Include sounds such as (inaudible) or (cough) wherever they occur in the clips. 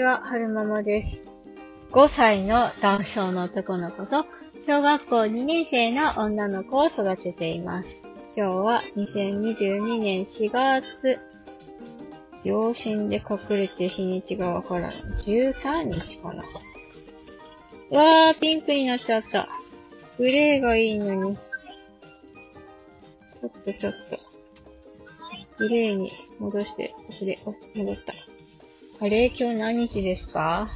ちは、はるままです。5歳の男性の男の子と、小学校2年生の女の子を育てています。今日は2022年4月、両親で隠れて日にちがわからない。13日かな。うわー、ピンクになっちゃった。グレーがいいのに。ちょっとちょっと。グレーに戻して、グレー、お、戻った。あれ今日何日ですか？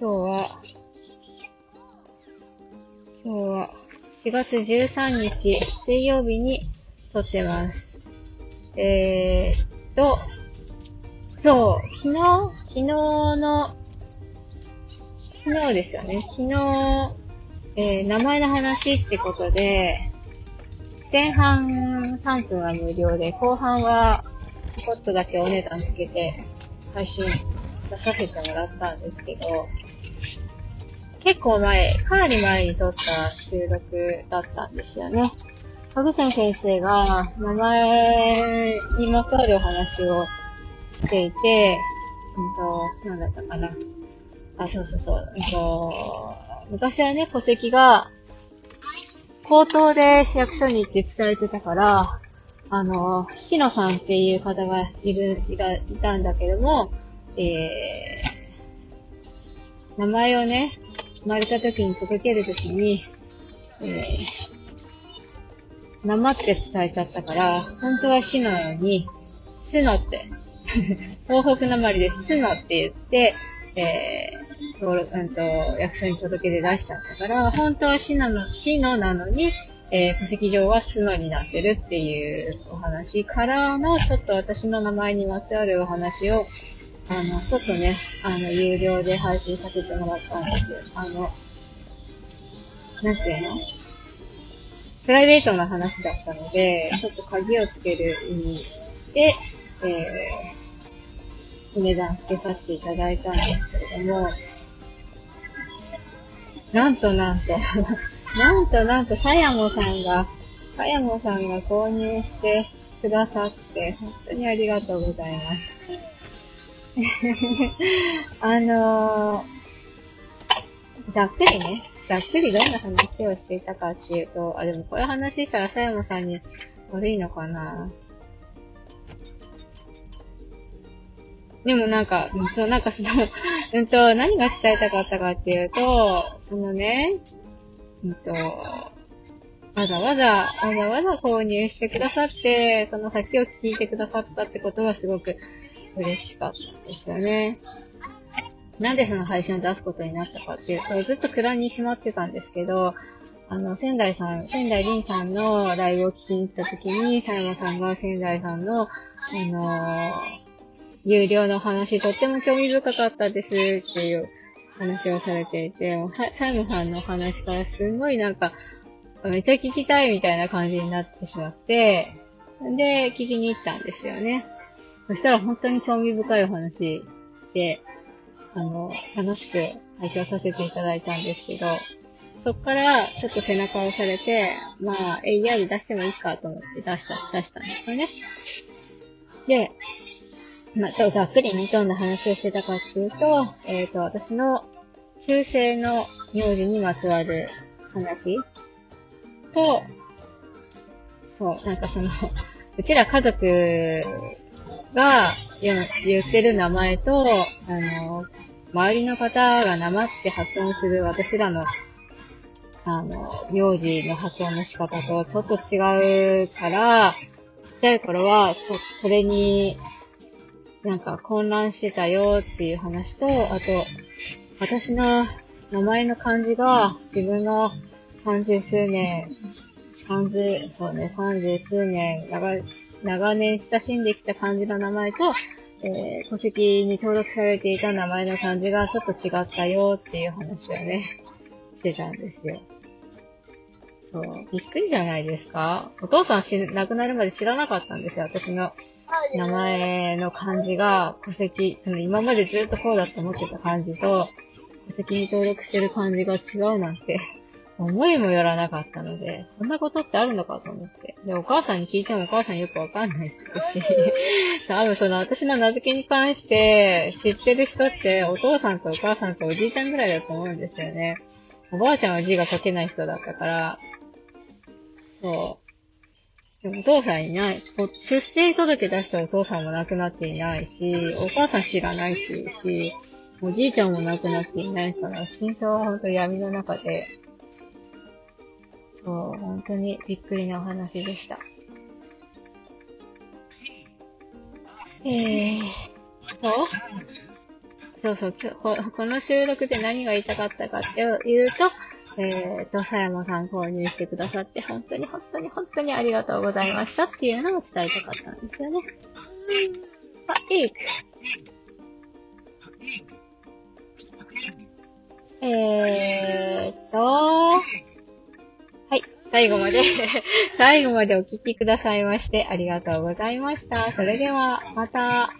今日は、今日は4月13日水曜日に撮ってます。えーっと、そう、昨日、昨日の、昨日ですよね。昨日、えー名前の話ってことで、前半3分は無料で、後半はちょっとだけお値段つけて配信出させてもらったんですけど、結構前、かなり前に撮った収録だったんですよね。ハグション先生が名前にまつわるお話をしていて、うんと、なんだったかな。あ、そうそうそう。うんと、昔はね、戸籍が、口頭で役所に行って伝えてたから、あの、日野さんっていう方がいる、いたいたんだけども、えー、名前をね、生まれた時に届ける時に、えー、なまって伝えちゃったから、本当は死のように、すのって、東北なまりでスノって言って、えー、登録、うんと、役所に届けて出しちゃったから、本当は死なの、死のなのに、えー、戸籍上はスノになってるっていうお話からの、ちょっと私の名前にまつわるお話を、あの、ちょっとね、あの、有料で配信させてもらったんですよ。あの、なんていうの？プライベートな話だったので、ちょっと鍵をつける意味で、えー、お値段つけさせていただいたんですけれども、なんとなんと、なんとなんと、さやもさんが、さやもさんが購入してくださって、本当にありがとうございます。(laughs) あのー、ざっくりね、ざっくりどんな話をしていたかっていうと、あ、でもこれ話したらさやもさんに悪いのかなでもなんか、う、なんかその、(laughs) うんと、何が伝えたかったかっていうと、そのね、うんと、わざわざ、わざわざ購入してくださって、その先を聞いてくださったってことがすごく嬉しかったですよね。なんでその配信を出すことになったかっていうと、ずっと蔵にしまってたんですけど、あの、仙台さん、仙台凛さんのライブを聞きに行った時に、佐山さんが仙台さんの、あのー有料の話とっても興味深かったですっていう話をされていて、もうサイモさんの話からすんごいなんか、めっちゃ聞きたいみたいな感じになってしまって、で、聞きに行ったんですよね。そしたら本当に興味深いお話で、あの、楽しく拝聴させていただいたんですけど、そっからちょっと背中を押されて、まあ、AR 出してもいいかと思って出した、出したんですよね。で、まあ、ちょざっくりね、どんな話をしてたかっていうと、えっ、と、私の旧姓の名字にまつわる話と、そう、なんかその、うちら家族が言ってる名前と、あの、周りの方がなまって発音する私らの、あの、名字の発音の仕方とちょっと違うから、ちっちゃい頃は、そそれに、なんか混乱してたよっていう話と、あと、私の名前の漢字が自分の30数年、30、そうね、30数年、長、長年親しんできた漢字の名前と、えー、戸籍に登録されていた名前の漢字がちょっと違ったよっていう話をね、してたんですよ。そう、びっくりじゃないですか？お父さん死亡くなるまで知らなかったんですよ、私の。名前の漢字が戸籍、その今までずっとこうだと思ってた漢字と、戸籍に登録してる漢字が違うなんて、(laughs) 思いもよらなかったので、そんなことってあるのかと思って。で、お母さんに聞いてもお母さんよくわかんないし、(laughs) 多分その私の名付けに関して知ってる人ってお父さんとお母さんとおじいちゃんぐらいだと思うんですよね。おばあちゃんは字が書けない人だったから、そう。お父さんいない。出生届出したお父さんも亡くなっていないし、お母さん知らないっていうし、おじいちゃんも亡くなっていないから、心臓は本当闇の中で、そう、本当にびっくりなお話でした。えー、そう？そうそうこ、この収録で何が言いたかったかっていうと、えーと、佐山さん購入してくださって、本当に本当に本当にありがとうございましたっていうのを伝えたかったんですよね。あ、いい。えーと、はい、最後まで (laughs) 最後までお聞きくださいましてありがとうございました。それでは、また。